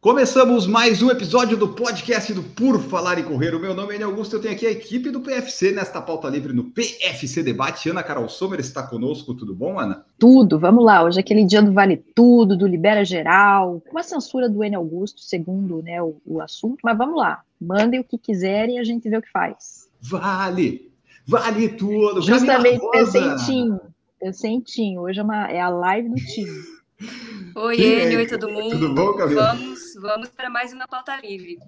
Começamos mais um episódio do podcast do Por Falar e Correr. O meu nome é Augusto, eu tenho aqui a equipe do PFC nesta pauta livre no PFC Debate. Ana Carol Sommer está conosco, tudo bom, Ana? Tudo, vamos lá. Hoje é aquele dia do Vale Tudo, do Libera Geral, com a censura do Enio Augusto, segundo né, o, o assunto, mas vamos lá. Mandem o que quiserem e a gente vê o que faz. Vale! Vale tudo! Justamente, pensei em Tim. Pensei em Tim. Hoje é, uma, é a live do Tim. Oi, Enio, oi todo mundo. Tudo bom, Camila? Vamos, vamos para mais uma pauta livre.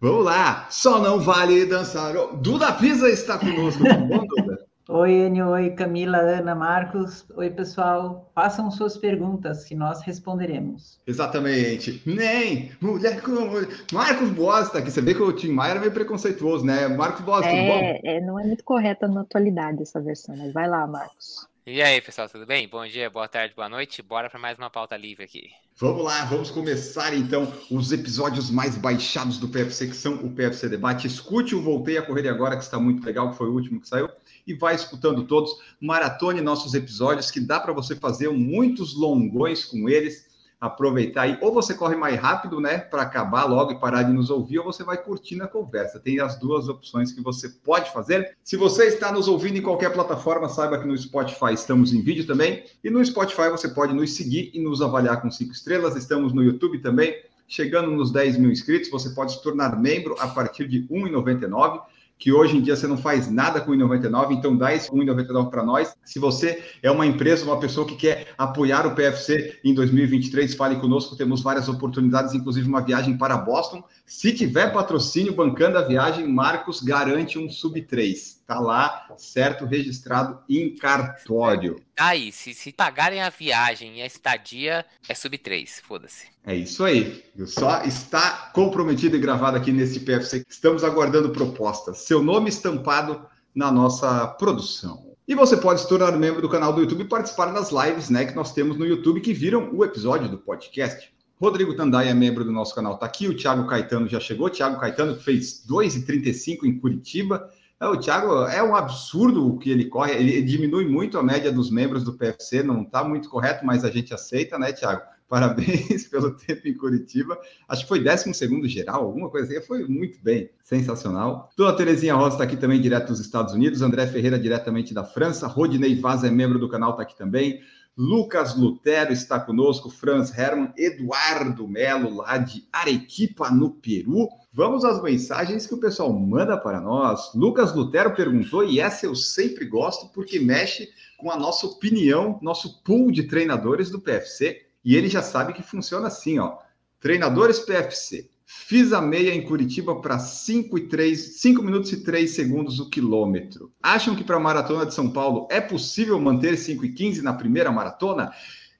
Vamos lá! Só não vale dançar. Duda Pisa está conosco, bom, Duda? Oi, Enio, oi, Camila, Ana, Marcos. Oi, pessoal. Façam suas perguntas que nós responderemos. Exatamente. Nem mulher com mulher. Marcos Boas está aqui. Você vê que o Tim Maia é meio preconceituoso, né? Marcos Boas, tudo bom? É, é, não é muito correta na atualidade essa versão, mas vai lá, Marcos. E aí, pessoal, tudo bem? Bom dia, boa tarde, boa noite. Bora para mais uma pauta livre aqui. Vamos lá, vamos começar então os episódios mais baixados do PFC, que são o PFC Debate. Escute o Voltei a Correr Agora, que está muito legal, que foi o último que saiu, e vai escutando todos. Maratone nossos episódios, que dá para você fazer muitos longões com eles aproveitar aí, ou você corre mais rápido, né, para acabar logo e parar de nos ouvir, ou você vai curtindo a conversa. Tem as duas opções que você pode fazer. Se você está nos ouvindo em qualquer plataforma, saiba que no Spotify estamos em vídeo também, e no Spotify você pode nos seguir e nos avaliar com cinco estrelas. Estamos no YouTube também. Chegando nos 10 mil inscritos, você pode se tornar membro a partir de R$ 1,99 que hoje em dia você não faz nada com o 1,99, então dá esse 1,99 para nós. Se você é uma empresa, uma pessoa que quer apoiar o PFC em 2023, fale conosco, temos várias oportunidades, inclusive uma viagem para Boston. Se tiver patrocínio bancando a viagem, Marcos garante um sub 3. Tá lá, certo, registrado em cartório. Aí, se, se pagarem a viagem e a estadia, é sub 3, foda-se. É isso aí. Só está comprometido e gravado aqui nesse PFC. Estamos aguardando propostas. Seu nome estampado na nossa produção. E você pode se tornar membro do canal do YouTube e participar das lives né, que nós temos no YouTube que viram o episódio do podcast. Rodrigo Tandai é membro do nosso canal, está aqui. O Thiago Caetano já chegou. Thiago Caetano fez 2,35 em Curitiba. O Thiago é um absurdo o que ele corre. Ele diminui muito a média dos membros do PFC. Não está muito correto, mas a gente aceita, né, Thiago? Parabéns pelo tempo em Curitiba. Acho que foi 12 geral, alguma coisa assim. Foi muito bem, sensacional. Dona Terezinha Rosa está aqui também, direto dos Estados Unidos. André Ferreira, diretamente da França. Rodinei Vaz é membro do canal, está aqui também. Lucas Lutero está conosco. Franz Hermann. Eduardo Melo, lá de Arequipa, no Peru. Vamos às mensagens que o pessoal manda para nós. Lucas Lutero perguntou, e essa eu sempre gosto, porque mexe com a nossa opinião, nosso pool de treinadores do PFC. E ele já sabe que funciona assim, ó. Treinadores PFC. Fiz a meia em Curitiba para 5 e 3, 5 minutos e 3 segundos o quilômetro. Acham que para a maratona de São Paulo é possível manter 5 e 15 na primeira maratona?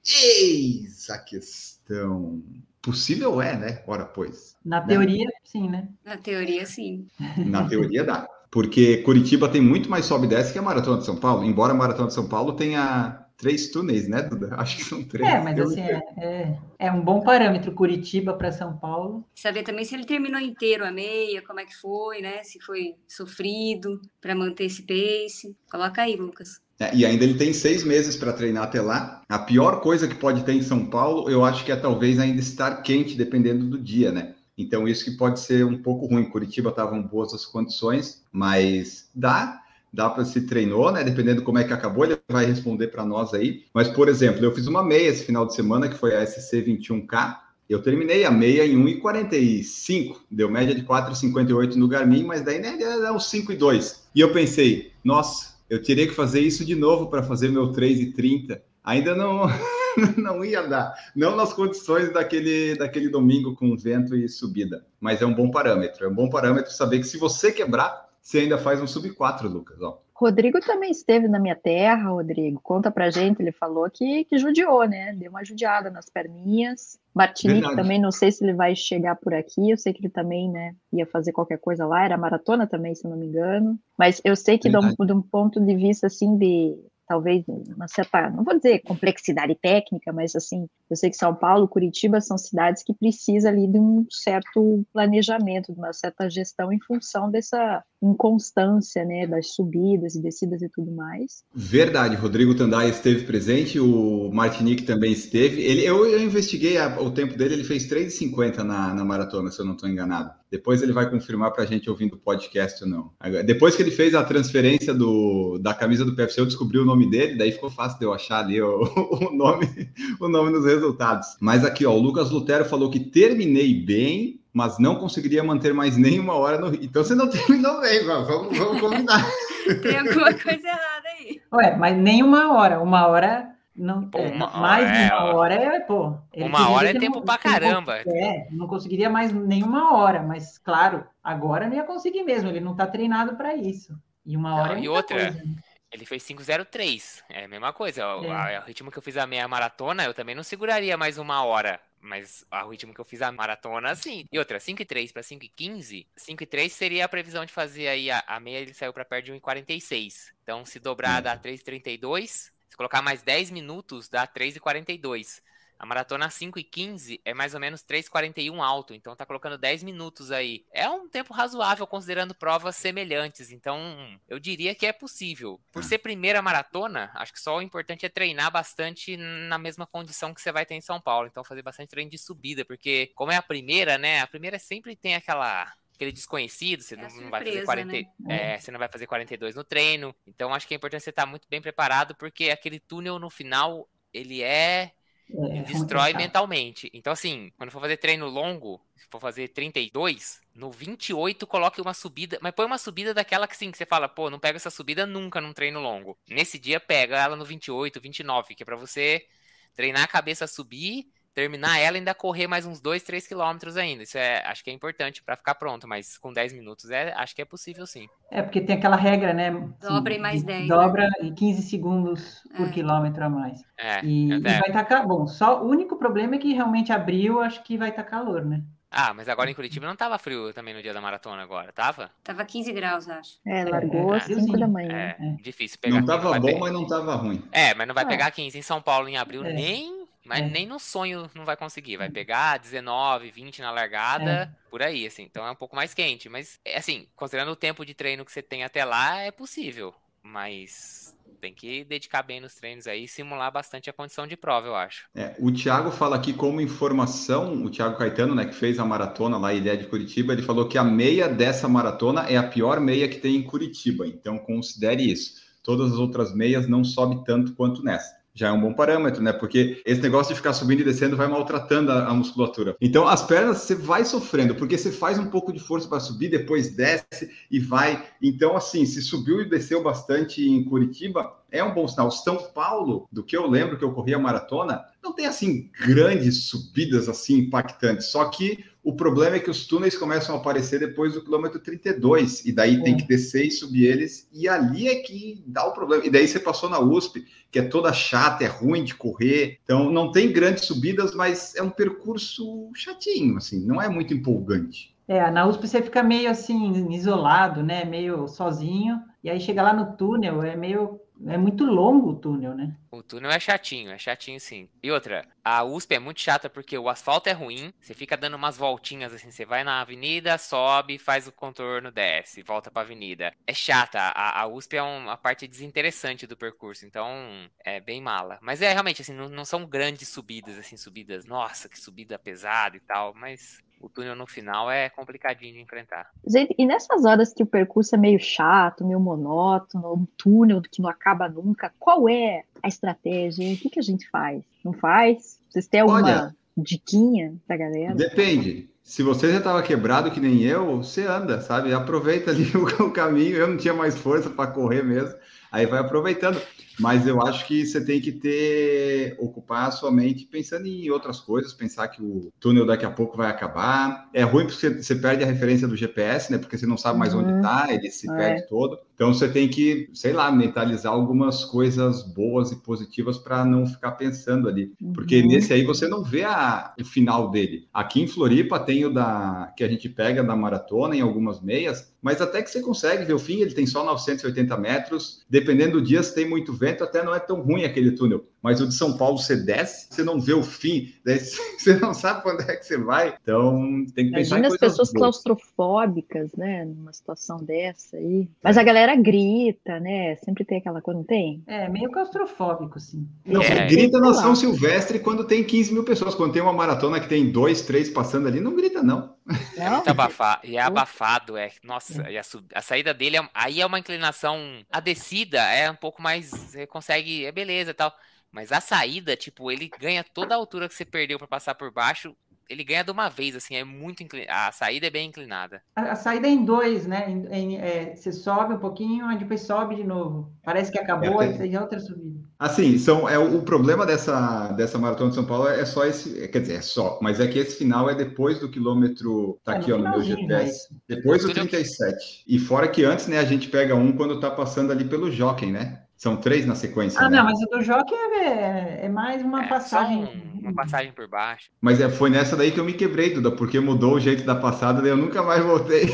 Eis a questão. Possível é, né? Ora, pois. Na teoria, sim, né? Na teoria, sim. Na teoria dá. Porque Curitiba tem muito mais sobe e desce que a Maratona de São Paulo, embora a Maratona de São Paulo tenha três túneis, né, Duda? Acho que são três. É, mas assim, é, é, é um bom parâmetro Curitiba para São Paulo. Saber também se ele terminou inteiro a meia, como é que foi, né? Se foi sofrido para manter esse pace. Coloca aí, Lucas. É, e ainda ele tem seis meses para treinar até lá. A pior coisa que pode ter em São Paulo, eu acho que é talvez ainda estar quente, dependendo do dia, né? Então, isso que pode ser um pouco ruim. Curitiba estavam boas as condições, mas dá, dá para se treinou, né? Dependendo como é que acabou, ele vai responder para nós aí. Mas, por exemplo, eu fiz uma meia esse final de semana, que foi a SC 21K. Eu terminei a meia em 1,45, deu média de 4,58 no Garmin, mas daí né, é uns 5,2. E eu pensei, nossa, eu teria que fazer isso de novo para fazer meu 3,30. Ainda não. não ia dar. Não nas condições daquele, daquele domingo com vento e subida. Mas é um bom parâmetro. É um bom parâmetro saber que se você quebrar, você ainda faz um sub 4, Lucas. Ó. Rodrigo também esteve na minha terra, Rodrigo. Conta pra gente, ele falou que, que judiou, né? Deu uma judiada nas perninhas. Martinique também, não sei se ele vai chegar por aqui. Eu sei que ele também, né, ia fazer qualquer coisa lá. Era maratona também, se não me engano. Mas eu sei que de um, de um ponto de vista, assim, de talvez uma certa, não vou dizer complexidade técnica, mas assim, eu sei que São Paulo, Curitiba são cidades que precisam ali de um certo planejamento, de uma certa gestão em função dessa inconstância, né, das subidas e descidas e tudo mais. Verdade, Rodrigo Tandai esteve presente, o Martinique também esteve. Ele, eu, eu investiguei a, o tempo dele, ele fez 3,50 na, na maratona, se eu não estou enganado. Depois ele vai confirmar para a gente ouvindo o podcast ou não. Depois que ele fez a transferência do, da camisa do PFC, eu descobri o nome dele, daí ficou fácil de eu achar ali o, o nome, o nome nos resultados. Mas aqui, ó, o Lucas Lutero falou que terminei bem, mas não conseguiria manter mais nem uma hora no Então você não terminou bem, vamos, vamos combinar. Tem alguma coisa errada aí. Ué, mas nem uma hora. Uma hora não é, uma, mais de uma é, hora é, pô. Uma hora é tempo não, pra caramba. É, não conseguiria mais nenhuma hora, mas claro, agora não ia conseguir mesmo, ele não tá treinado para isso. E uma hora não, é E outra, coisa, né? ele fez 503, é a mesma coisa. É. O, o, ritmo que eu fiz a meia maratona, eu também não seguraria mais uma hora. Mas o ritmo que eu fiz a maratona, sim. E outra, 5 e 3 para 5 e 15, 5 e 3 seria a previsão de fazer aí a, a meia, ele saiu para perto de 1,46. Então, se dobrar, dá 3,32. Se colocar mais 10 minutos, dá 3,42. A maratona 5 e 15 é mais ou menos 3,41 alto, então tá colocando 10 minutos aí. É um tempo razoável considerando provas semelhantes, então eu diria que é possível. Por ah. ser primeira maratona, acho que só o importante é treinar bastante na mesma condição que você vai ter em São Paulo, então fazer bastante treino de subida, porque como é a primeira, né? A primeira sempre tem aquela aquele desconhecido, você é não, surpresa, vai fazer 40, né? é, você não vai fazer 42 no treino. Então acho que é importante você estar muito bem preparado, porque aquele túnel no final, ele é, é destrói mentalmente. Então assim, quando for fazer treino longo, se for fazer 32, no 28 coloque uma subida, mas põe uma subida daquela que sim, que você fala, pô, não pega essa subida nunca num treino longo. Nesse dia pega ela no 28, 29, que é para você treinar a cabeça a subir terminar ela e ainda correr mais uns 2, 3 quilômetros ainda. Isso é, acho que é importante para ficar pronto, mas com 10 minutos é, acho que é possível sim. É, porque tem aquela regra, né? Dobra e mais 10. Dobra né? e 15 segundos por é. quilômetro a mais. É, e, e vai estar tá, bom. Só o único problema é que realmente abriu, acho que vai estar tá calor, né? Ah, mas agora em Curitiba não tava frio também no dia da maratona agora, tava? Tava 15 graus, acho. É, largou às é, 5 da manhã. É, difícil pegar. Não tava bom, mas não tava ruim. É, mas não vai ah. pegar 15 em São Paulo em abril, é. nem mas é. nem no sonho não vai conseguir. Vai pegar 19, 20 na largada, é. por aí, assim. Então é um pouco mais quente. Mas, é, assim, considerando o tempo de treino que você tem até lá, é possível. Mas tem que dedicar bem nos treinos aí e simular bastante a condição de prova, eu acho. É, o Thiago fala aqui como informação, o Thiago Caetano, né, que fez a maratona lá, Ilha de Curitiba, ele falou que a meia dessa maratona é a pior meia que tem em Curitiba. Então considere isso. Todas as outras meias não sobe tanto quanto nessa já é um bom parâmetro, né? Porque esse negócio de ficar subindo e descendo vai maltratando a, a musculatura. Então, as pernas você vai sofrendo, porque você faz um pouco de força para subir, depois desce e vai. Então, assim, se subiu e desceu bastante em Curitiba, é um bom sinal. São Paulo, do que eu lembro que eu corri a maratona, não tem assim grandes subidas assim impactantes. Só que o problema é que os túneis começam a aparecer depois do quilômetro 32, e daí é. tem que descer e subir eles, e ali é que dá o problema. E daí você passou na USP, que é toda chata, é ruim de correr, então não tem grandes subidas, mas é um percurso chatinho, assim, não é muito empolgante. É, na USP você fica meio assim, isolado, né? Meio sozinho, e aí chega lá no túnel, é meio é muito longo o túnel, né? O túnel é chatinho, é chatinho sim. E outra, a USP é muito chata porque o asfalto é ruim, você fica dando umas voltinhas assim, você vai na avenida, sobe, faz o contorno, desce, volta pra avenida. É chata, a, a USP é uma parte desinteressante do percurso, então é bem mala. Mas é realmente assim, não, não são grandes subidas, assim, subidas, nossa, que subida pesada e tal, mas o túnel no final é complicadinho de enfrentar. Gente, e nessas horas que o percurso é meio chato, meio monótono, um túnel que não acaba nunca, qual é a estratégia? O que, que a gente faz? Não faz? Vocês têm alguma Olha, diquinha pra galera? Depende. Se você já estava quebrado que nem eu, você anda, sabe? Aproveita ali o, caminho. Eu não tinha mais força para correr mesmo. Aí vai aproveitando. Mas eu acho que você tem que ter, ocupar a sua mente pensando em outras coisas, pensar que o túnel daqui a pouco vai acabar. É ruim porque você perde a referência do GPS, né? Porque você não sabe mais uhum. onde está, ele se é. perde todo. Então você tem que, sei lá, mentalizar algumas coisas boas e positivas para não ficar pensando ali. Porque uhum. nesse aí você não vê a, o final dele. Aqui em Floripa tem o da que a gente pega da maratona em algumas meias, mas até que você consegue ver o fim, ele tem só 980 metros. Dependendo do dia, se tem muito vento, até não é tão ruim aquele túnel. Mas o de São Paulo, você desce, você não vê o fim, daí você não sabe quando é que você vai. Então, tem que pensar Imagina em as pessoas boas. claustrofóbicas, né? Numa situação dessa aí. Mas a galera grita, né? Sempre tem aquela coisa, não tem? É, meio claustrofóbico, sim. Não, É. grita na. São Silvestre quando tem 15 mil pessoas. Quando tem uma maratona que tem dois, três passando ali, não grita, não. É muito abafado. E é abafado, é. Nossa, e a, a saída dele é, aí é uma inclinação. A descida é um pouco mais. Você consegue. É beleza e tal. Mas a saída, tipo, ele ganha toda a altura que você perdeu pra passar por baixo. Ele ganha de uma vez, assim, é muito. A saída é bem inclinada. A, a saída é em dois, né? Em- em- é, você sobe um pouquinho, aí depois sobe de novo. Parece que acabou, É, aí tem outra subida. Assim, são, é, o problema dessa, dessa maratona de São Paulo é só esse. Quer dizer, é só, mas é que esse final é depois do quilômetro. Tá É, aqui, no ó, no meu GPS. Depois do Túnel que- 37. E fora que antes, né, a gente pega um quando tá passando ali pelo Jockey, né? São três na sequência. Ah, né? não, mas o do Jockey é, é mais uma É, passagem. Um- uma passagem por baixo. Mas é, foi nessa daí que eu me quebrei, Duda, porque mudou o jeito da passada, daí eu nunca mais voltei.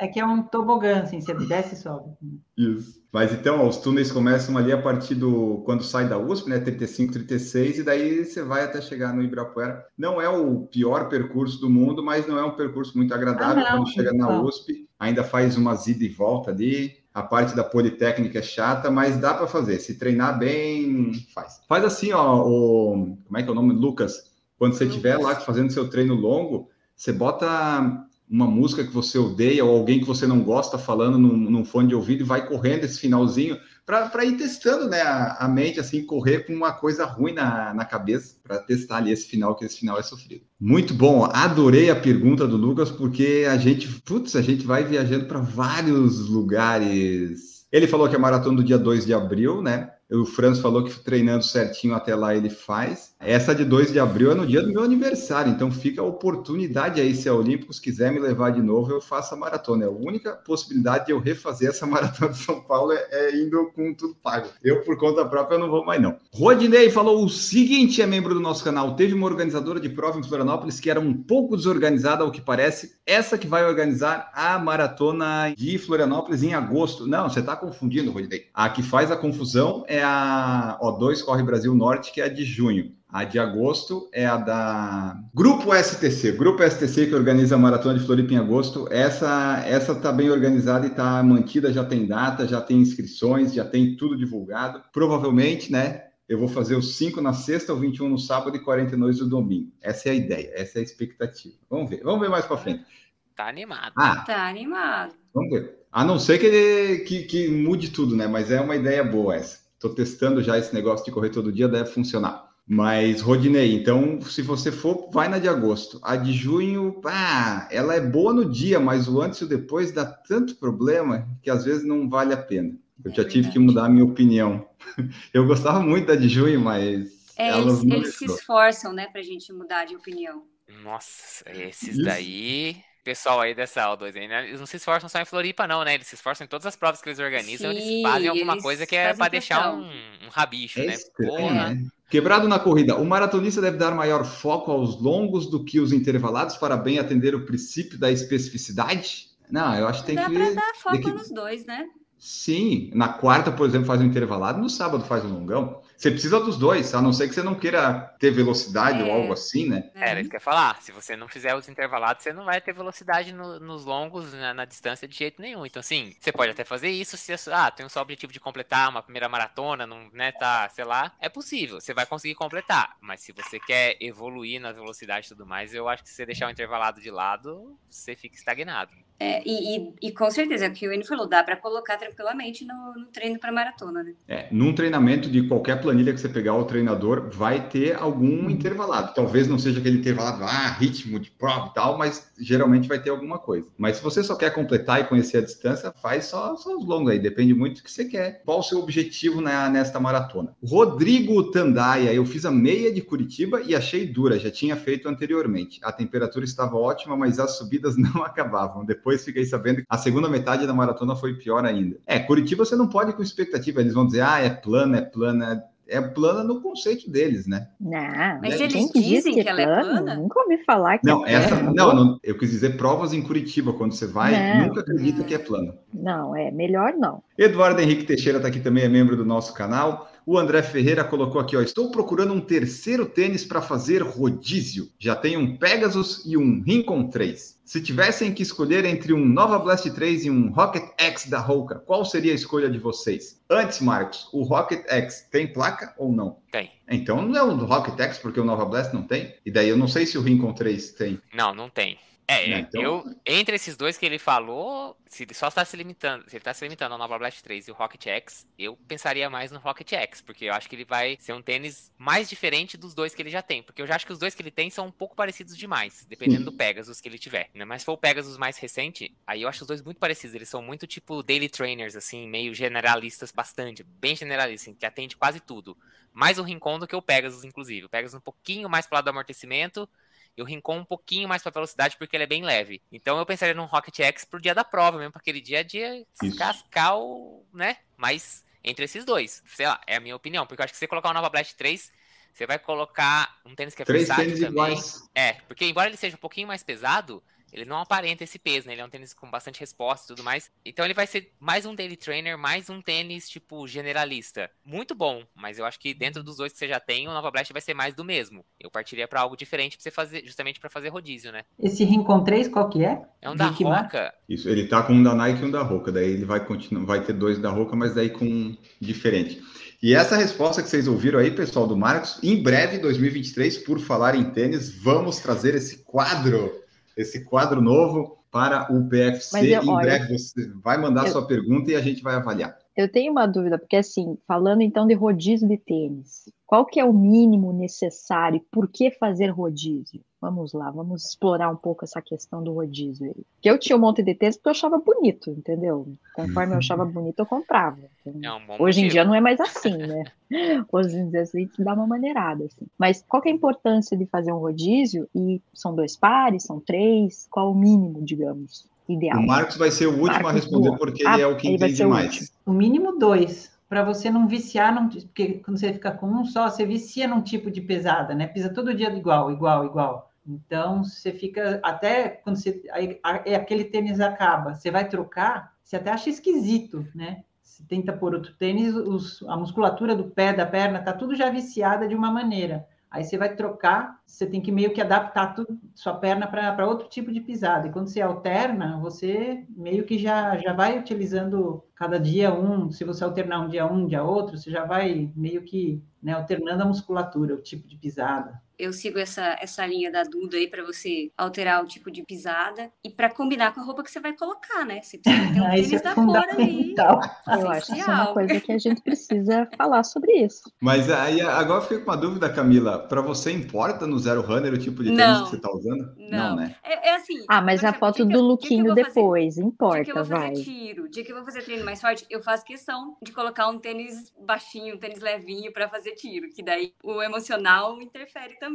É que é um tobogã, assim, você desce e sobe. Isso. Mas então, ó, os túneis começam ali a partir do quando sai da USP, né? 35, 36, e daí você vai até chegar no Ibirapuera. Não é o pior percurso do mundo, mas não é um percurso muito agradável Ah, não, quando chega na. USP. Ainda faz umas ida e volta ali. A parte da Politécnica é chata, mas dá para fazer. Se treinar bem, faz. Faz assim, ó, o como é que é o nome, Lucas? Quando você estiver lá fazendo seu treino longo, você bota uma música que você odeia ou alguém que você não gosta falando num, num fone de ouvido e vai correndo esse finalzinho para ir testando né, a, a mente, assim, correr com uma coisa ruim na, na cabeça para testar ali esse final, que esse final é sofrido. Muito bom, adorei a pergunta do Lucas, porque a gente, putz, a gente vai viajando para vários lugares. Ele falou que é maratona do dia 2 de abril, né? O Franz falou que treinando certinho até lá ele faz. Essa de 2 de abril é no dia do meu aniversário, então fica a oportunidade aí, se a Olímpicos quiser me levar de novo, eu faço a maratona. É a única possibilidade de eu refazer essa maratona de São Paulo é, é indo com tudo pago. Eu, por conta própria, não vou mais não. Rodinei falou o seguinte, é membro do nosso canal, teve uma organizadora de prova em Florianópolis que era um pouco desorganizada, ao que parece, essa que vai organizar a maratona de Florianópolis em agosto. Não, você está confundindo, Rodinei. A que faz a confusão é a O2 Corre Brasil Norte, que é a de junho. A de agosto é a da Grupo STC, Grupo STC que organiza a Maratona de Floripa em agosto. Essa essa tá bem organizada e tá mantida, já tem data, já tem inscrições, já tem tudo divulgado. Provavelmente, né, eu vou fazer os 5 na sexta, o 21 no sábado e 42 no domingo. Essa é a ideia, essa é a expectativa. Vamos ver, vamos ver mais para frente. Tá animado. Ah, Tá animado. Vamos ver. A não ser que, ele, que, que mude tudo, né? Mas é uma ideia boa essa. Estou testando já esse negócio de correr todo dia, deve funcionar. Mas, Rodinei, então, se você for, vai na de agosto. A de junho, ah, ela é boa no dia, mas o antes e o depois dá tanto problema que às vezes não vale a pena. Eu É já tive que verdade. mudar a minha opinião. Eu gostava muito da de junho, mas É, elas eles, não eles se esforçam, né, pra gente mudar de opinião. Nossa, esses Isso. daí. Pessoal aí dessa O2 aí, né? Eles não se esforçam só em Floripa, não, né? Eles se esforçam em todas as provas que eles organizam. eles Sim, fazem alguma eles coisa que é pra deixar um, um rabicho, É né? estranho, Porra. né? Quebrado na corrida. O maratonista deve dar maior foco aos longos do que os intervalados para bem atender o princípio da especificidade? Não, eu acho que tem Dá que. pra dar foco que- nos dois, né? Sim, na quarta, por exemplo, faz um intervalado, no sábado faz um longão. Você precisa dos dois, a não ser que você não queira ter velocidade ou É. algo assim, né? É, Era isso que eu ia falar. Se você não fizer os intervalados, você não vai ter velocidade no- nos longos, na, na distância de jeito nenhum. Então, assim, você pode até fazer isso se ah, tem só o objetivo de completar uma primeira maratona, não, né, tá, sei lá. É possível, você vai conseguir completar. Mas se você quer evoluir na velocidade e tudo mais, eu acho que se você deixar o intervalado de lado, você fica estagnado. É, e, e, e com certeza, é o que o Enio falou, dá pra colocar tranquilamente no, no treino pra maratona, né? É, num treinamento de qualquer planilha que você pegar, o treinador vai ter algum intervalado. Talvez não seja aquele intervalado, ah, ritmo de prova e tal, mas geralmente vai ter alguma coisa. Mas se você só quer completar e conhecer a distância, faz só, só os longos aí, depende muito do que você quer. Qual o seu objetivo na, nesta maratona? Rodrigo Tandaia, eu fiz a meia de Curitiba e achei dura, já tinha feito anteriormente. A temperatura estava ótima, mas as subidas não acabavam. Depois fiquei sabendo que a segunda metade da maratona foi pior ainda. É, Curitiba você não pode ir com expectativa, eles vão dizer, ah, é plana, é plana é plana no conceito deles, né? Não, Mas Né? eles quem que dizem que ela é plana? Nunca ouvi falar que Não, é essa, plana. não, não, eu quis dizer provas em Curitiba, quando você vai, Não. nunca acredita que é plana. Não, é melhor não. Eduardo Henrique Teixeira está aqui também, é membro do nosso canal. O André Ferreira colocou aqui, ó, estou procurando um terceiro tênis para fazer rodízio. Já tenho um Pegasus e um Rincon 3. Se tivessem que escolher entre um Nova Blast 3 e um Rocket X da Hoka, qual seria a escolha de vocês? Antes, Marcos, o Rocket X tem placa ou não? Tem. Então não é o Rocket X, porque o Nova Blast não tem. E daí eu não sei se o Rincon 3 tem. Não, não tem. É, Não, então- eu, entre esses dois que ele falou, se ele só está se limitando, se ele está se limitando ao Nova Blast 3 e o Rocket X, eu pensaria mais no Rocket X, porque eu acho que ele vai ser um tênis mais diferente dos dois que ele já tem, porque eu já acho que os dois que ele tem são um pouco parecidos demais, dependendo Sim. do Pegasus que ele tiver. Né? Mas se for o Pegasus mais recente, aí eu acho os dois muito parecidos, eles são muito tipo daily trainers, assim, meio generalistas bastante, bem generalistas, assim, que atende quase tudo. Mais o Rincon do que o Pegasus, inclusive. O Pegasus um pouquinho mais pro lado do amortecimento, e o Rincon um pouquinho mais pra velocidade porque ele é bem leve. Então eu pensaria num Rocket X pro dia da prova mesmo, pra aquele dia a dia descascar o, né? Mas entre esses dois, sei lá, é a minha opinião, porque eu acho que se você colocar o Nova Blast 3, você vai colocar um tênis que é Três versátil tênis também. iguais. É, porque embora ele seja um pouquinho mais pesado, ele não aparenta esse peso, né? Ele é um tênis com bastante resposta e tudo mais. Então ele vai ser mais um daily trainer, mais um tênis, tipo, generalista. Muito bom, mas eu acho que dentro dos dois que você já tem, o Nova Blast vai ser mais do mesmo. Eu partiria pra algo diferente pra você fazer, justamente pra fazer rodízio, né? Esse Rincon 3, qual que é? É um da? Roca. Isso, ele tá com um da Nike e um da Roca. Daí ele vai continuar, vai ter dois da Roca, mas daí com um diferente. E essa resposta que vocês ouviram aí, pessoal do Marcos, em breve, 2023, por falar em tênis, vamos trazer esse quadro, esse quadro novo para o PFC. Mas eu- em olha, breve você vai mandar eu- sua pergunta e a gente vai avaliar. Eu tenho uma dúvida, porque assim, falando então de rodízio de tênis, qual que é o mínimo necessário? e Por que fazer rodízio? Vamos lá, vamos explorar um pouco essa questão do rodízio aí. Porque eu tinha um monte de tênis porque eu achava bonito, entendeu? Conforme eu achava bonito, eu comprava. É um bom Hoje em motivo. dia não é mais assim, né? Hoje em dia a gente dá uma maneirada, assim. Mas qual que é a importância de fazer um rodízio? E são dois pares, são três? Qual o mínimo, digamos, ideal? O Marcos vai ser o último a Marcos responder boa. porque Ah, ele é o que entende o mais. último. O mínimo dois, para você não viciar, não, porque quando você fica com um só, você vicia num tipo de pesada, né? Pisa todo dia igual, igual, igual. Então você fica até quando você aí, a- é aquele tênis acaba, você vai trocar, você até acha esquisito, né? Você tenta pôr outro tênis, os- a musculatura do pé, da perna, tá tudo já viciada de uma maneira. Aí você vai trocar, você tem que meio que adaptar sua perna para outro tipo de pisada. E quando você alterna, você meio que já, já vai utilizando cada dia um. Se você alternar um dia um, um dia outro, você já vai meio que né, alternando a musculatura, o tipo de pisada. Eu sigo essa, essa linha da Duda aí para você alterar o tipo de pisada e para combinar com a roupa que você vai colocar, né? Você precisa ter um Ah, tênis é da cor ali. Eu acho que isso é uma coisa que a gente precisa falar sobre isso. Mas aí agora eu fiquei com uma dúvida, Camila. Para você importa no Zero Runner o tipo de tênis Não. que você está usando? Não. né? É, é assim. Ah, mas a foto do lookinho fazer- depois, Dia que eu importa, vou fazer tiro, dia que eu vou fazer treino mais forte, eu faço questão de colocar um tênis baixinho, um tênis levinho para fazer tiro, que daí o emocional interfere também.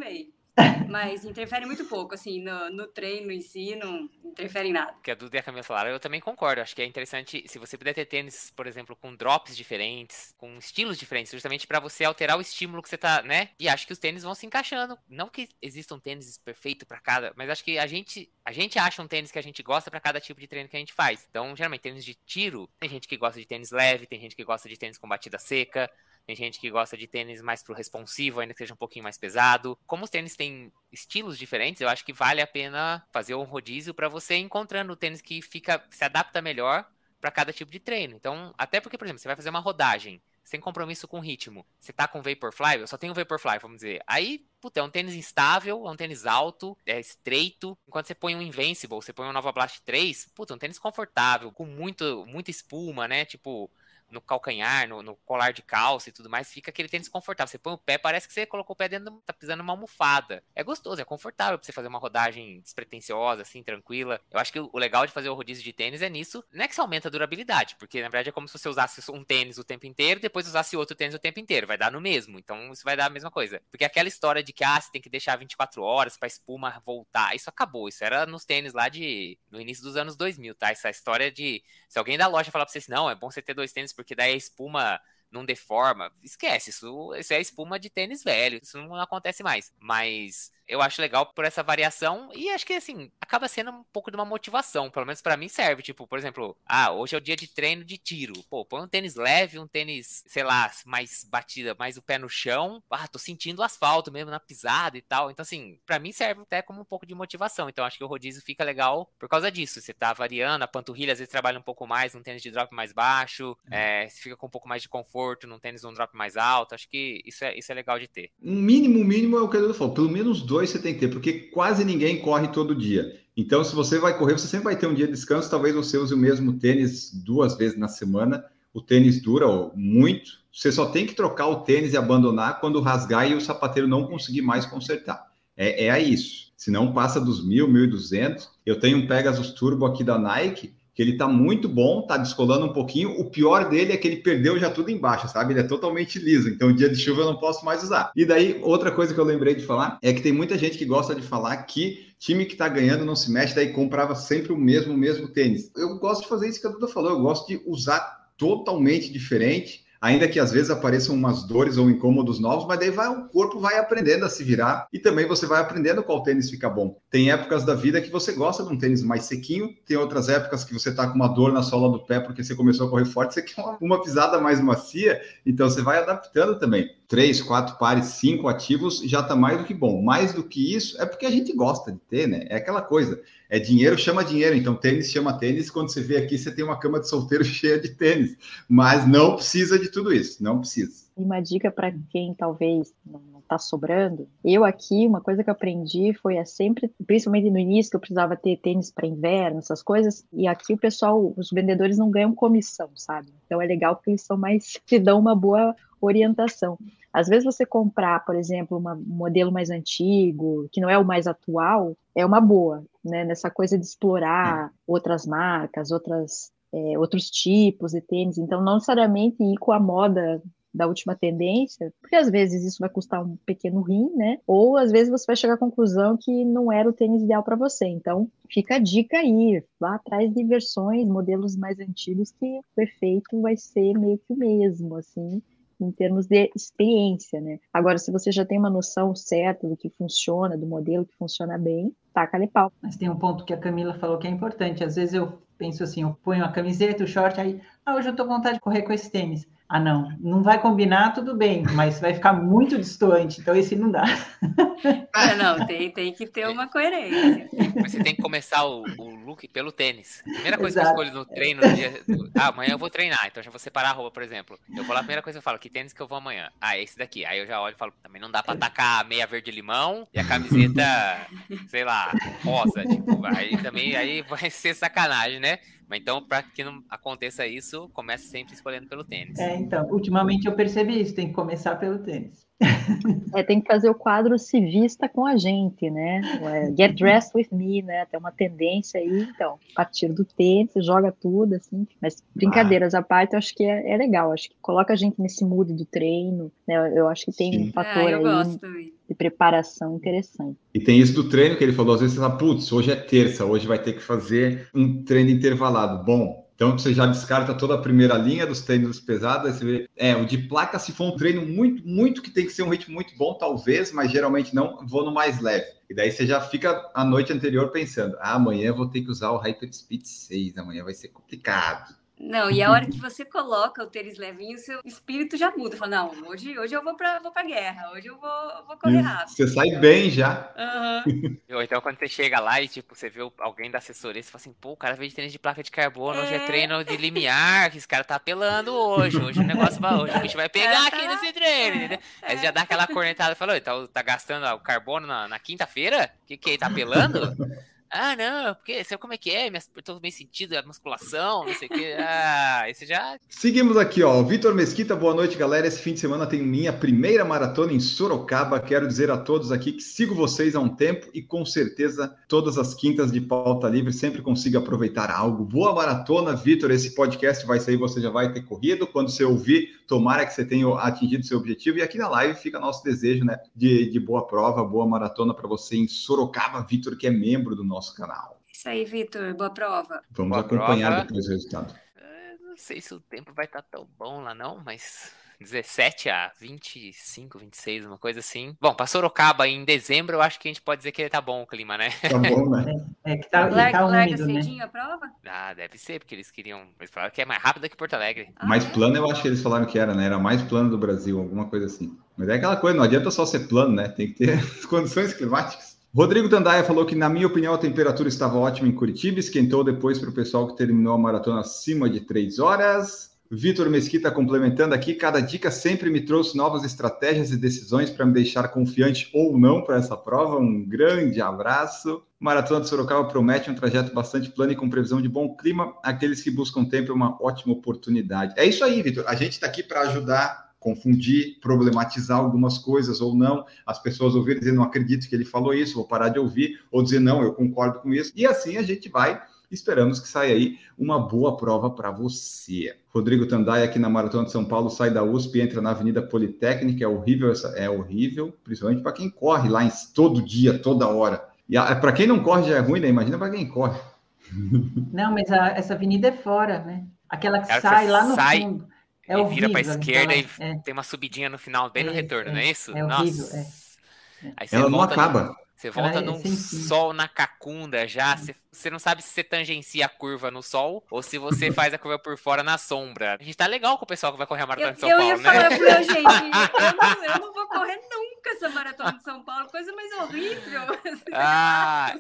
Mas interfere muito pouco, assim, no, no treino em si, não interfere em nada. que a Duda e a Camila falaram, eu também concordo. Acho que é interessante se você puder ter tênis, por exemplo, com drops diferentes, com estilos diferentes, justamente pra você alterar o estímulo que você tá, né? E acho que os tênis vão se encaixando. Não que existam tênis perfeito pra cada, mas acho que a gente, a gente acha um tênis que a gente gosta pra cada tipo de treino que a gente faz. Então, geralmente, tênis de tiro, tem gente que gosta de tênis leve, tem gente que gosta de tênis com batida seca. Tem gente que gosta de tênis mais pro responsivo, ainda que seja um pouquinho mais pesado. Como os tênis têm estilos diferentes, eu acho que vale a pena fazer um rodízio para você encontrando o tênis que fica se adapta melhor para cada tipo de treino. Então, até porque, por exemplo, você vai fazer uma rodagem sem compromisso com ritmo. Você tá com Vaporfly, eu só tenho Vaporfly, vamos dizer. Aí, puta, é um tênis instável, é um tênis alto, é estreito. Enquanto você põe um Invincible, você põe um Nova Blast 3, puta, um tênis confortável, com muito, muita espuma, né? Tipo, no calcanhar, no, no, colar de calça e tudo mais, fica aquele tênis confortável. Você põe o pé, parece que você colocou o pé dentro, tá pisando numa almofada. É gostoso, é confortável pra você fazer uma rodagem despretensiosa, assim, tranquila. Eu acho que o, legal de fazer o rodízio de tênis é nisso. Não é que você aumenta a durabilidade, porque na verdade é como se você usasse um tênis o tempo inteiro, depois usasse outro tênis o tempo inteiro. Vai dar no mesmo. Então isso vai dar a mesma coisa. Porque aquela história de que, ah, você tem que deixar 24 horas pra espuma voltar, isso acabou. Isso era nos tênis lá de. no início dos anos 2000, tá? Essa história de. Se alguém da loja falar pra você assim, não, é bom você ter dois tênis, porque daí a espuma não deforma. Esquece, isso, isso é espuma de tênis velho, isso não acontece mais. Mas eu acho legal por essa variação e acho que assim, acaba sendo um pouco de uma motivação, pelo menos para mim serve, tipo, por exemplo, ah, hoje é o dia de treino de tiro. Pô, põe um tênis leve, um tênis, sei lá, mais batida, mais o pé no chão. Ah, tô sentindo o asfalto mesmo na pisada e tal. Então assim, para mim serve até como um pouco de motivação. Então acho que o rodízio fica legal por causa disso. Você tá variando, a panturrilha às vezes trabalha um pouco mais num tênis de drop mais baixo, é, você fica com um pouco mais de conforto num tênis um drop mais alto. Acho que isso é, isso é legal de ter. Um mínimo, mínimo é o que eu falou, pelo menos dois você tem que ter, porque quase ninguém corre todo dia. Então, se você vai correr, você sempre vai ter um dia de descanso. Talvez você use o mesmo tênis duas vezes na semana. O tênis dura muito. Você só tem que trocar o tênis e abandonar quando rasgar e o sapateiro não conseguir mais consertar. É, é isso. Se não passa dos mil, mil e duzentos. Eu tenho um Pegasus Turbo aqui da Nike que ele tá muito bom, tá descolando um pouquinho. O pior dele é que ele perdeu já tudo embaixo, sabe? Ele é totalmente liso, então dia de chuva eu não posso mais usar. E daí, outra coisa que eu lembrei de falar é que tem muita gente que gosta de falar que time que tá ganhando não se mexe, daí comprava sempre o mesmo, o mesmo tênis. Eu gosto de fazer isso que a Duda falou, eu gosto de usar totalmente diferente ainda que às vezes apareçam umas dores ou incômodos novos, mas daí vai, o corpo vai aprendendo a se virar e também você vai aprendendo qual tênis fica bom. Tem épocas da vida que você gosta de um tênis mais sequinho, tem outras épocas que você está com uma dor na sola do pé porque você começou a correr forte, você quer uma, uma pisada mais macia, então você vai adaptando também. Três, quatro pares, cinco ativos já está mais do que bom. Mais do que isso é porque a gente gosta de ter, né? É aquela coisa é dinheiro chama dinheiro, então tênis chama tênis. Quando você vê aqui, você tem uma cama de solteiro cheia de tênis, mas não precisa de tudo isso, não precisa. Uma dica para quem talvez não está sobrando. Eu aqui, uma coisa que eu aprendi foi a sempre, principalmente no início, que eu precisava ter tênis para inverno, essas coisas. E aqui o pessoal, os vendedores não ganham comissão, sabe? Então é legal porque eles são mais, te dão uma boa orientação. Às vezes você comprar, por exemplo, uma, um modelo mais antigo, que não é o mais atual, é uma boa, né? Nessa coisa de explorar outras marcas, outras, é, outros tipos de tênis. Então, não necessariamente ir com a moda da última tendência, porque às vezes isso vai custar um pequeno rim, né? Ou às vezes você vai chegar à conclusão que não era o tênis ideal para você. Então, fica a dica aí, vá atrás de versões, modelos mais antigos que o efeito vai ser meio que o mesmo, assim, em termos de experiência, né? Agora, se você já tem uma noção certa do que funciona, do modelo que funciona bem, taca-lhe pau. Mas tem um ponto que a Camila falou que é importante. Às vezes eu penso assim, eu ponho a camiseta, o short, aí, ah, hoje eu tô com vontade de correr com esse tênis. Ah, não, não vai combinar, tudo bem, mas vai ficar muito distante, então esse não dá. É, não, tem, tem que ter uma coerência. Você tem que começar o, o look pelo tênis. Primeira coisa Exato. que eu escolho no treino, no dia, ah, amanhã eu vou treinar, então já vou separar a roupa, por exemplo. Eu vou lá, a primeira coisa que eu falo, que tênis que eu vou amanhã? Ah, esse daqui. Aí eu já olho e falo, também não dá pra tacar a meia verde limão e a camiseta, sei lá, rosa, tipo, aí também aí vai ser sacanagem, né? Mas então, para que não aconteça isso, comece sempre escolhendo pelo tênis. É, então, ultimamente eu percebi isso, tem que começar pelo tênis. É, tem que fazer o quadro se vista com a gente, né? Get dressed with me, né? Tem uma tendência aí, então, a partir do tênis, joga tudo, assim. Mas brincadeiras ah. à parte, eu acho que é, é, legal. Acho que coloca a gente nesse mood do treino, né? Eu acho que tem Sim. um fator ah, aí de preparação interessante. E tem isso do treino que ele falou, às vezes você fala, putz, hoje é terça, hoje vai ter que fazer um treino intervalado. Bom, então você já descarta toda a primeira linha dos treinos pesados. Vê, é, o de placa, se for um treino muito, muito que tem que ser um ritmo muito bom, talvez, mas geralmente não, vou no mais leve. E daí você já fica a noite anterior pensando: ah, amanhã vou ter que usar o Hyperspeed 6, amanhã vai ser complicado. Não, e a hora que você coloca o tênis levinho, seu espírito já muda. Fala, não, hoje, hoje eu vou pra, vou pra guerra, hoje eu vou, vou correr rápido. Você sai bem já. Uhum. Ou então quando você chega lá e, tipo, você vê alguém da assessoria, você fala assim, pô, o cara veio de tênis de placa de carbono, é... hoje é treino de limiar, que esse cara tá apelando hoje, hoje o negócio vai, hoje o bicho vai pegar aqui nesse treino, entendeu? Aí você já dá aquela cornetada e fala, tá, tá gastando o carbono na, na quinta-feira? O que que é? Tá apelando? Ah, não, porque sabe como é que é? Eu tô bem sentido, a musculação, não sei o que. Ah, esse já. Seguimos aqui, ó. Vitor Mesquita, boa noite, galera. Esse fim de semana tem minha primeira maratona em Sorocaba. Quero dizer a todos aqui que sigo vocês há um tempo e com certeza todas as quintas de pauta livre sempre consigo aproveitar algo. Boa maratona, Vitor. Esse podcast vai sair, você já vai ter corrido. Quando você ouvir, tomara que você tenha atingido seu objetivo. E aqui na live fica nosso desejo, né? De, de boa prova, boa maratona para você em Sorocaba, Vitor, que é membro do nosso nosso canal. Isso aí, Vitor. Boa prova. Vamos Boa acompanhar prova. depois o resultado. não sei se o tempo vai estar tão bom lá, não, mas 17 a 25, 26, uma coisa assim. Bom, pra Sorocaba em dezembro, eu acho que a gente pode dizer que tá bom o clima, né? Tá bom, né? É que tá, Larga, tá larga úmido, né? cedinho a prova? Ah, deve ser, porque eles queriam. Eles falaram que é mais rápido que Porto Alegre. Ah, Mais é? plano eu acho que eles falaram que era, né? Era mais plano do Brasil, alguma coisa assim. Mas é aquela coisa, não adianta só ser plano, né? Tem que ter as condições climáticas. Rodrigo Tandaia falou que, na minha opinião, a temperatura estava ótima em Curitiba, esquentou depois para o pessoal que terminou a maratona acima de três horas. Vitor Mesquita complementando aqui, cada dica sempre me trouxe novas estratégias e decisões para me deixar confiante ou não para essa prova. Um grande abraço. Maratona de Sorocaba promete um trajeto bastante plano e com previsão de bom clima. Aqueles que buscam tempo é uma ótima oportunidade. É isso aí, Vitor. A gente está aqui para ajudar, confundir, problematizar algumas coisas ou não. As pessoas ouvirem dizer, não acredito que ele falou isso, vou parar de ouvir, ou dizer, não, eu concordo com isso. E assim a gente vai. Esperamos que saia aí uma boa prova para você. Rodrigo Tandai aqui na Maratona de São Paulo sai da USP, entra na Avenida Politécnica, é horrível essa, é horrível, principalmente para quem corre lá em, todo dia, toda hora. E para quem não corre já é ruim, né? Imagina para quem corre. Não, mas a- essa avenida é fora, né? Aquela que Cara, sai lá no sai fundo. É e horrível. vira pra esquerda aquela- e é. tem uma subidinha no final, bem no É, retorno, é, não é isso? é horrível, Nossa. é. Aí você Ela não volta no- acaba. Você volta é num sol na cacunda já. Você, você não sabe se você tangencia a curva no sol ou se você faz a curva por fora na sombra. A gente tá legal com o pessoal que vai correr a maratona Eu, de São eu Paulo, ia né? falar pro meu gente, eu não, eu não vou correr nunca essa maratona de São Paulo, coisa mais horrível. Ah,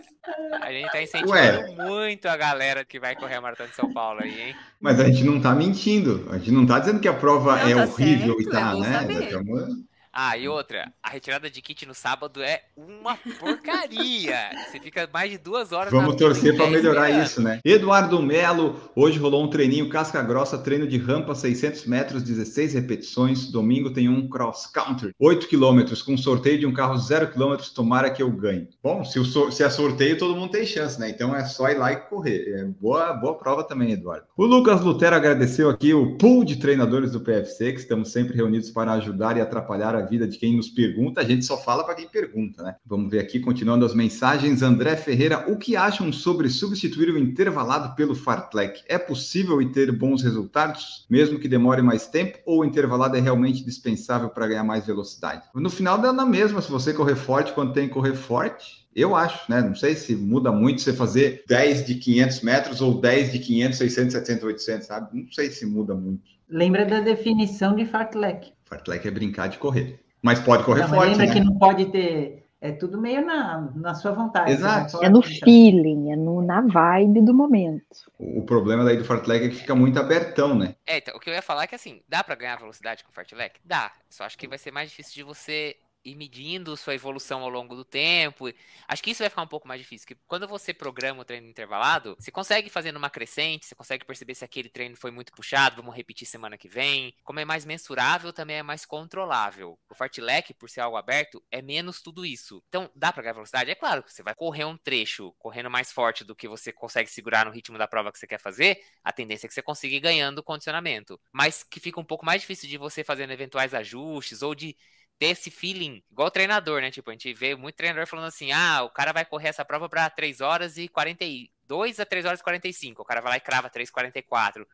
a gente tá incentivando Ué. muito a galera que vai correr a maratona de São Paulo aí, hein? Mas a gente não está mentindo. A gente não está dizendo que a prova Não, é tá horrível e certo, tá, é né? Ah, e outra, a retirada de kit no sábado é uma porcaria. Você fica mais de duas horas Vamos torcer para melhorar esperando. isso, né? Eduardo Melo, hoje rolou um treininho casca grossa, treino de rampa 600 metros, 16 repetições. Domingo tem um cross country, 8 quilômetros, com sorteio de um carro 0 quilômetros. Tomara que eu ganhe. Bom, se, o se é sorteio, todo mundo tem chance, né? Então é só ir lá e correr. É boa, boa prova também, Eduardo. O Lucas Lutero agradeceu aqui o pool de treinadores do PFC, que estamos sempre reunidos para ajudar e atrapalhar a vida de quem nos pergunta. A gente só fala para quem pergunta, né? Vamos ver aqui, continuando as mensagens. André Ferreira, o que acham sobre substituir o intervalado pelo fartlek? É possível e ter bons resultados, mesmo que demore mais tempo, ou o intervalado é realmente dispensável para ganhar mais velocidade? No final dá na mesma, se você correr forte quando tem que correr forte. Eu acho, né? Não sei se muda muito você fazer 10 de 500 metros ou 10 de 500, 600, 700, 800, sabe? Não sei se muda muito. Lembra da definição de fartlek. Fartlek é brincar de correr. Mas pode correr Não, mas forte, lembra né? que não pode ter. É tudo meio na, na sua vontade. Exato. Você não É no pode- feeling, é no, na vibe do momento. O o problema daí do fartlek é que fica muito abertão, né? É, então, o que eu ia falar é que assim, dá pra ganhar velocidade com o fartlek? Dá. Só acho que vai ser mais difícil de você ir medindo sua evolução ao longo do tempo. Acho que isso vai ficar um pouco mais difícil, porque quando você programa o treino intervalado, você consegue fazer numa crescente, você consegue perceber se aquele treino foi muito puxado, vamos repetir semana que vem. Como é mais mensurável, também é mais controlável. O fartlek, por ser algo aberto, é menos tudo isso. Então, dá pra ganhar velocidade? É claro que você vai correr um trecho correndo mais forte do que você consegue segurar no ritmo da prova que você quer fazer, a tendência é que você consiga ir ganhando condicionamento. Mas que fica um pouco mais difícil de você fazendo eventuais ajustes ou de ter esse feeling, igual o treinador, né? Tipo, a gente vê muito treinador falando assim: ah, o cara vai correr essa prova para 3 horas e 42 a 3 horas e 45. O cara vai lá e crava 3,44.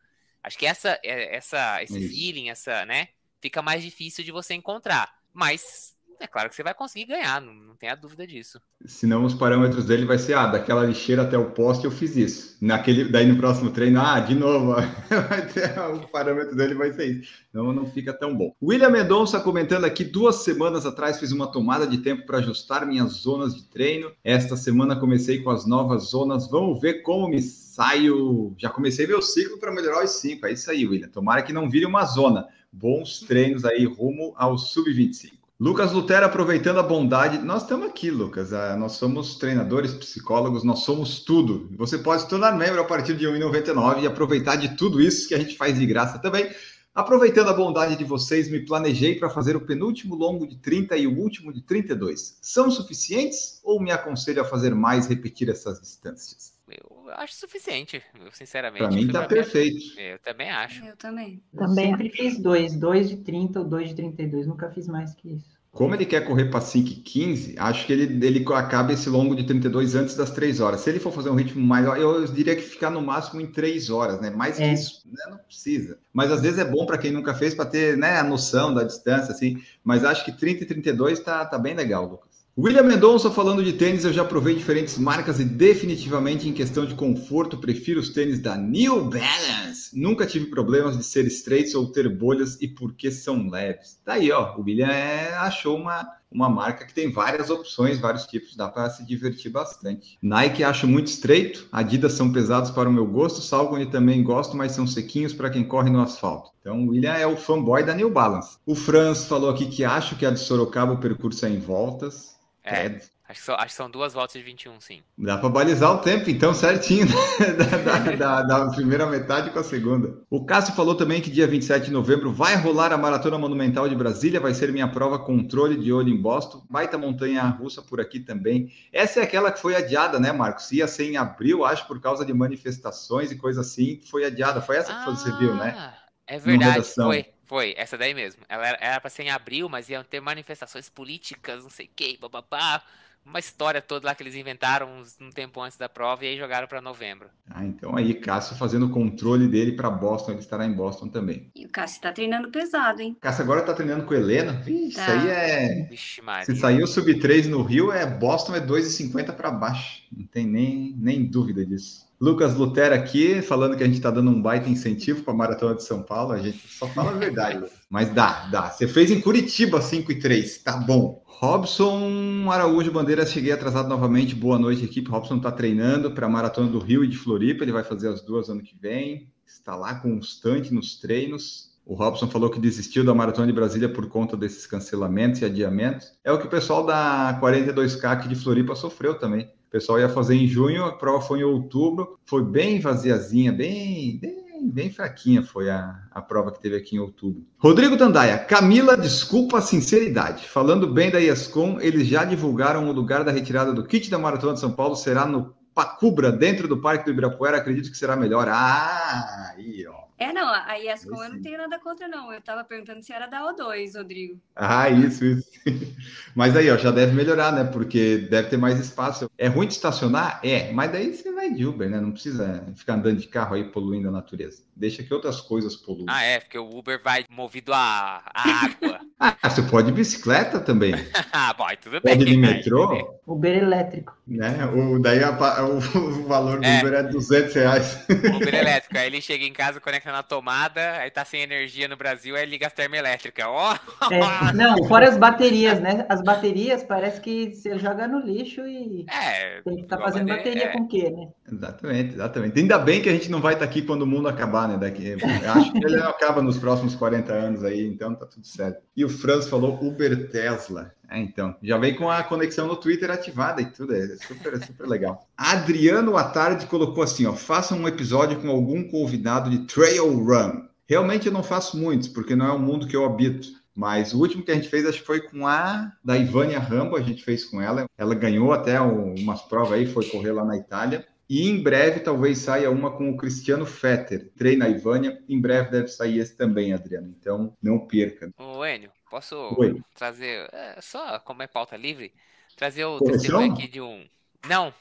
Acho que essa, é- essa, esse feeling, essa, né? Fica mais difícil de você encontrar. Mas é claro que você vai conseguir ganhar, não, não tenha dúvida disso. Senão os parâmetros dele vai ser, ah, daquela lixeira até o poste eu fiz isso. Naquele, daí no próximo treino, ah, de novo, o parâmetro dele vai ser isso. Não, não fica tão bom. William Mendonça comentando aqui, duas semanas atrás fiz uma tomada de tempo para ajustar minhas zonas de treino. Esta semana comecei com as novas zonas. Vamos ver como me saio. Já comecei meu ciclo para melhorar os cinco. É isso aí, William. Tomara que não vire uma zona. Bons treinos aí rumo ao sub-25. Lucas Lutero aproveitando a bondade. Nós estamos aqui, Lucas. Ah, nós somos treinadores, psicólogos, nós somos tudo. Você pode se tornar membro a partir de R$ 1,99 e aproveitar de tudo isso que a gente faz de graça também. Aproveitando a bondade de vocês, me planejei para fazer o penúltimo longo de 30 e o último de 32. São suficientes ou me aconselho a fazer mais, repetir essas distâncias? Eu acho suficiente, eu sinceramente. Para mim tá pra minha- perfeito. Eu também acho. Eu também. Eu Também sempre fiz dois, dois de 30 ou dois de 32, nunca fiz mais que isso. Como ele quer correr para 5 e 15, acho que ele, ele acaba esse longo de 32 antes das 3 horas. Se ele for fazer um ritmo maior, eu diria que ficar no máximo em 3 horas, né? Mais que É. isso, né? Não precisa. Mas às vezes é bom para quem nunca fez, para ter né, a noção da distância, assim. Mas acho que 30 e 32 tá, tá bem legal, Lucas. William Mendonça falando de tênis, eu já provei diferentes marcas e definitivamente em questão de conforto, prefiro os tênis da New Balance. Nunca tive problemas de ser estreitos ou ter bolhas e porque são leves. Tá aí, ó, o William é- achou uma, uma marca que tem várias opções, vários tipos, dá para se divertir bastante. Nike acho muito estreito, Adidas são pesados para o meu gosto, Salgone também gosto, mas são sequinhos para quem corre no asfalto. Então o William é o fanboy da New Balance. O Franz falou aqui que acho que a de Sorocaba o percurso é em voltas. É. Acho que, são, acho que são duas voltas de 21, sim. Dá para balizar o tempo, então, certinho, né? da, da- da- da primeira metade com a segunda. O Cássio falou também que dia 27 de novembro vai rolar a Maratona Monumental de Brasília, vai ser minha prova controle de olho em Boston. Baita montanha russa por aqui também. Essa é aquela que foi adiada, né, Marcos? Ia ser em abril, acho, por causa de manifestações e coisa assim, foi adiada. Foi essa que você viu, né? Ah, É verdade, foi. Foi, essa daí mesmo. Ela era, era pra ser em abril, mas iam ter manifestações políticas, não sei o que, bababá. Uma história toda lá que eles inventaram uns- um tempo antes da prova e aí jogaram pra novembro. Ah, então aí, Cássio fazendo o controle dele para Boston, ele estará em Boston também. E o Cássio tá treinando pesado, hein? Cássio agora tá treinando com Helena. Vixe, Tá. Isso aí é. Vixe, Maria. Se saiu sub 3 no Rio, é Boston é 2,50 para baixo. Não tem nem, nem dúvida disso. Lucas Lutero aqui, falando que a gente está dando um baita incentivo para a Maratona de São Paulo. A gente só fala a verdade, Lucas. Mas dá, dá. Você fez em Curitiba 5 e 3, tá bom. Robson Araújo Bandeira, cheguei atrasado novamente. Boa noite, equipe. Robson está treinando para a Maratona do Rio e de Floripa. Ele vai fazer as duas ano que vem. Está lá constante nos treinos. O Robson falou que desistiu da Maratona de Brasília por conta desses cancelamentos e adiamentos. É o que o pessoal da 42K aqui de Floripa sofreu também. O pessoal ia fazer em junho, a prova foi em outubro, foi bem vaziazinha, bem, bem, bem fraquinha foi a, a prova que teve aqui em outubro. Rodrigo Tandaia, Camila, desculpa a sinceridade. Falando bem da ESCOM, eles já divulgaram o lugar da retirada do kit da Maratona de São Paulo, será no Pacubra, dentro do Parque do Ibirapuera, acredito que será melhor. Ah, aí, ó. É, não, a ESCOM eu não tenho nada contra, não. Eu tava perguntando se era da O2, Rodrigo. Ah, isso, isso. Mas aí, ó, já deve melhorar, né? Porque deve ter mais espaço. É ruim de estacionar? É, mas daí você vai de Uber, né? Não precisa ficar andando de carro aí poluindo a natureza. Deixa que outras coisas poluam. Ah, é, porque o Uber vai movido a, a água. Ah, você pode ir de bicicleta também. ah, bom, aí tudo bem. Pode ir de metrô. Uber elétrico. né? O, daí a o, o valor do É. Uber é 200 reais. Uber elétrico. Aí ele chega em casa, conecta na tomada, aí tá sem energia no Brasil, aí liga as termoelétricas. Ó! É, não, fora as baterias, né? As baterias parece que você joga no lixo e É. tem que estar igual fazendo bater- bateria é. com o quê, né? Exatamente, exatamente. Ainda bem que a gente não vai estar aqui quando o mundo acabar, né? Daqui, eu acho que ele não acaba nos próximos 40 anos aí, então tá tudo certo. E o Franz falou Uber Tesla. É, então, já vem com a conexão no Twitter ativada e tudo, é super, super legal. Adriano à tarde colocou assim, ó, faça um episódio com algum convidado de Trail Run. Realmente eu não faço muitos, porque não é o mundo que eu habito. Mas o último que a gente fez, acho que foi com a da Ivânia Rambo, a gente fez com ela. Ela ganhou até um- umas provas aí, foi correr lá na Itália. E em breve talvez saia uma com o Cristiano Fetter. Treina a Ivânia. Em breve deve sair esse também, Adriano. Então não perca. Ô, Enio, posso Oi. trazer, é, só como é pauta livre, trazer o Correção? testemunho aqui de um. Não,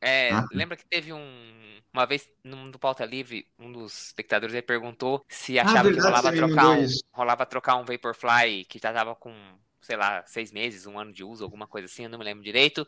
é, Ah. lembra que teve um. Uma vez, do pauta livre, um dos espectadores aí perguntou se Ah, achava que verdade, rolava você me trocar, um, rolava trocar um Vaporfly que já tava com, sei lá, seis meses, um ano de uso, alguma coisa assim, eu não me lembro direito.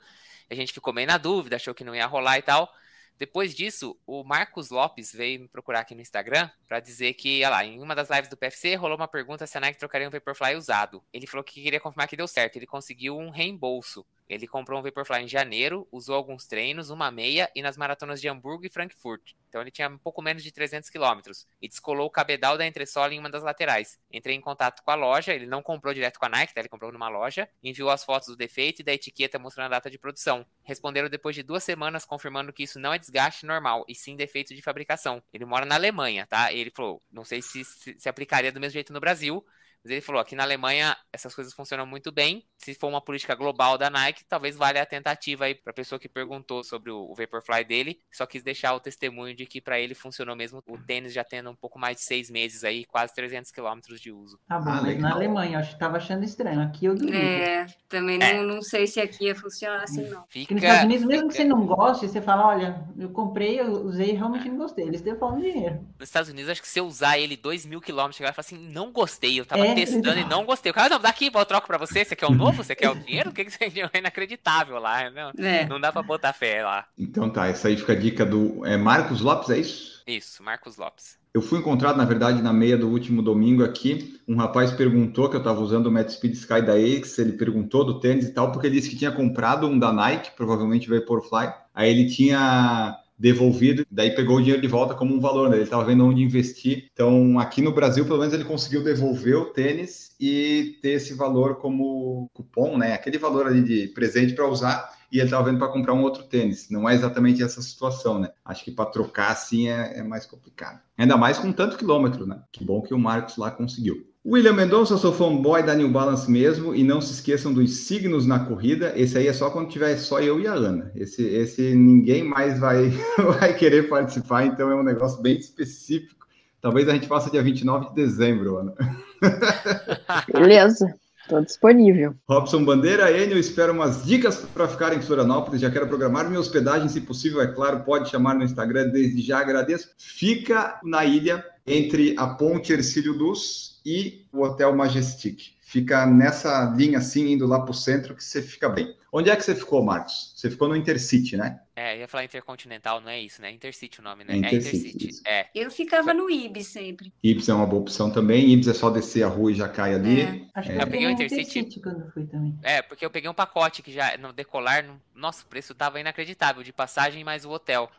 A gente ficou meio na dúvida, achou que não ia rolar e tal. Depois disso, o Marcos Lopes veio me procurar aqui no Instagram pra dizer que, olha lá, em uma das lives do PFC rolou uma pergunta se a Nike trocaria um Vaporfly usado. Ele falou que queria confirmar que deu certo. Ele conseguiu um reembolso. Ele comprou um Vaporfly em janeiro, usou alguns treinos, uma meia e nas maratonas de Hamburgo e Frankfurt. Então ele tinha um pouco menos de 300 quilômetros e descolou o cabedal da entressola em uma das laterais. Entrei em contato com a loja, ele não comprou direto com a Nike, tá? ele comprou numa loja, enviou as fotos do defeito e da etiqueta mostrando a data de produção. Responderam depois de duas semanas confirmando que isso não é desgaste normal e sim defeito de fabricação. Ele mora na Alemanha, tá? Ele falou, não sei se se, se aplicaria do mesmo jeito no Brasil, Mas ele falou: aqui na Alemanha essas coisas funcionam muito bem. Se for uma política global da Nike, talvez valha a tentativa aí pra pessoa que perguntou sobre o Vaporfly dele. Só quis deixar o testemunho de que para ele funcionou mesmo o tênis já tendo um pouco mais de seis meses aí, quase 300 quilômetros de uso. Tá bom, Ah, mas na. Alemanha, eu acho que tava achando estranho. Aqui eu duvido. É, também não, não sei se aqui ia funcionar assim, não. Porque Fica, nos Estados Unidos, mesmo que fica- você não goste, você fala, olha, eu comprei, eu usei e realmente não gostei. Eles devolvem dinheiro. Nos Estados Unidos, acho que se eu usar ele 2 mil quilômetros, chegar e falar assim, não gostei, eu tava É, testando e não gostei. O cara, não, daqui, eu troco pra você, você quer o novo? Você quer o dinheiro? O que que você é inacreditável lá? Não, É. não dá pra botar fé lá. Então tá, essa aí fica a dica do é, Marcos Lopes, é isso? Isso, Marcos Lopes. Eu fui encontrado, na verdade, na meia do último domingo aqui. Um rapaz perguntou que eu estava usando o Met Speed Sky da Aix. Ele perguntou do tênis e tal, porque ele disse que tinha comprado um da Nike, provavelmente Vaporfly. Aí ele tinha devolvido, daí pegou o dinheiro de volta como um valor, né? Ele estava vendo onde investir. Então, aqui no Brasil, pelo menos, ele conseguiu devolver o tênis e ter esse valor como cupom, né? Aquele valor ali de presente para usar. E ele estava vendo para comprar um outro tênis. Não é exatamente essa situação, né? Acho que para trocar assim é, é mais complicado. Ainda mais com tanto quilômetro, né? Que bom que o Marcos lá conseguiu. William Mendonça, eu sou fanboy da New Balance mesmo, e não se esqueçam dos signos na corrida. Esse aí é só quando tiver só eu e a Ana. Esse, esse ninguém mais vai, vai querer participar, então é um negócio bem específico. Talvez a gente faça dia 29 de dezembro, Ana. Beleza, estou disponível. Robson Bandeira, Enio, espero umas dicas para ficar em Florianópolis. Já quero programar minha hospedagem, se possível, é claro. Pode chamar no Instagram, desde já agradeço. Fica na ilha entre a Ponte Ercílio Luz e o Hotel Majestic. Fica nessa linha assim, indo lá para o centro, que você fica bem. Onde é que você ficou, Marcos? Você ficou no Intercity, né? É, eu ia falar Intercontinental, não é isso, né? Intercity o nome, né? É É Intercity, Intercity. isso. É. Eu ficava no Ibis sempre. Ibs é uma boa opção também. Ibs é só descer a rua e já cai ali. É. Acho É. que Eu eu peguei o Intercity. Intercity quando fui também. É, porque eu peguei um pacote que já no decolar, no... nossa, o preço tava inacreditável, de passagem mais o hotel.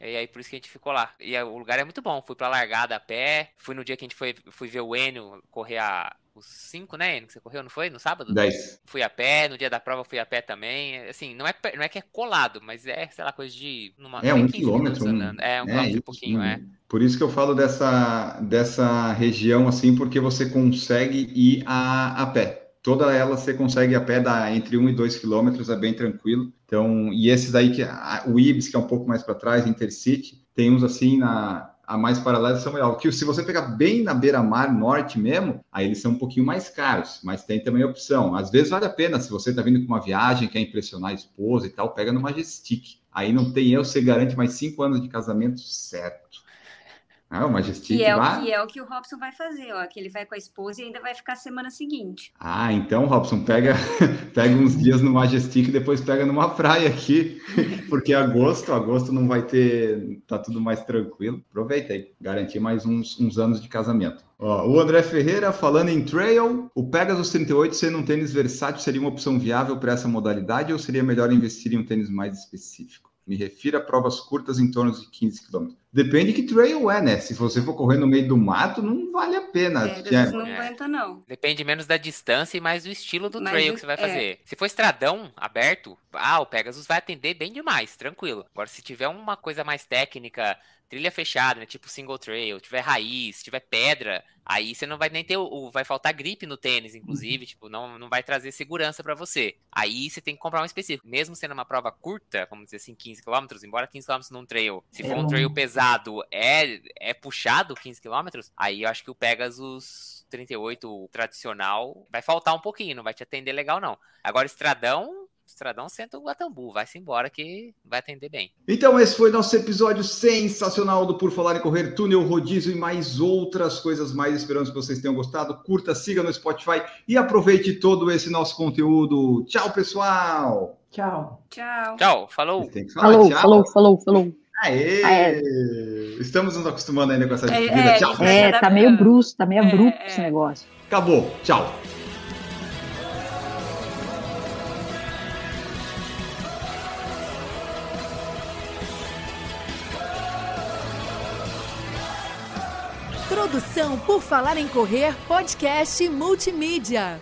E aí por isso que a gente ficou lá. E aí, o lugar é muito bom. Fui pra largada a pé. Fui no dia que a gente foi fui ver o Enio correr a, os 5, né, Enio? Que você correu, não foi? No sábado? 10. Fui a pé, no dia da prova fui a pé também. Assim, não é, não é que é colado, mas é, sei lá, coisa de. Numa, É um 15 quilômetro. minutos um-. É, um é, quilômetro e pouquinho, é. Por isso que eu falo dessa, dessa região assim, porque você consegue ir a, a pé. Toda ela você consegue a pé da, entre 1 e 2 quilômetros, é bem tranquilo. Então, e esses aí, que o Ibis, que é um pouco mais para trás, Intercity, tem uns assim na a mais paralela são melhor. Que se você pegar bem na beira-mar norte mesmo, aí eles são um pouquinho mais caros, mas tem também opção. Às vezes vale a pena, se você está vindo com uma viagem, quer impressionar a esposa e tal, pega no Majestic. Aí não tem erro, você garante mais cinco anos de casamento certo. Ah, o Majestic Que é, lá. o, que é o que o Robson vai fazer, ó. Que ele vai com a esposa e ainda vai ficar semana seguinte. Ah, então, Robson, pega, pega uns dias no Majestic e depois pega numa praia aqui, porque agosto, agosto não vai ter, tá tudo mais tranquilo. Aproveita aí, garantir mais uns, uns anos de casamento. Ó, o André Ferreira falando em trail, o Pegasus 38 sendo um tênis versátil seria uma opção viável para essa modalidade ou seria melhor investir em um tênis mais específico? Me refiro a provas curtas em torno de 15 km. Depende que trail é, né? Se você for correr no meio do mato, não vale a pena. É, é- não aguenta, não. Depende menos da distância e mais do estilo do Mas trail que você vai é. fazer. Se for estradão aberto, ah, o Pegasus vai atender bem demais, tranquilo. Agora, se tiver uma coisa mais técnica, trilha fechada, né, tipo single trail, tiver raiz, tiver pedra, aí você não vai nem ter o, vai faltar gripe no tênis, inclusive, tipo, não, não vai trazer segurança pra você. Aí você tem que comprar um específico. Mesmo sendo uma prova curta, vamos dizer assim, 15 km, embora 15 km num trail, se for É um um- trail pesado, é é puxado 15 km, aí eu acho que o Pegasus 38 tradicional vai faltar um pouquinho, não vai te atender legal não. Agora estradão, estradão senta o Guatambu, vai-se embora que vai atender bem. Então, esse foi nosso episódio sensacional do Por Falar em Correr, Túnel Rodízio e mais outras coisas mais. Esperamos que vocês tenham gostado. Curta, siga no Spotify e aproveite todo esse nosso conteúdo. Tchau, pessoal! Tchau. Tchau. Tchau, falou! Falar Falou, tchau. falou, falou, falou. Aê! Aê. Estamos nos acostumando ainda com essa É, despedida. é, Tchau! Se É, tá meio brusco, tá meio É, abrupto é. esse negócio. Acabou. Tchau! Produção por Falar em Correr, podcast multimídia.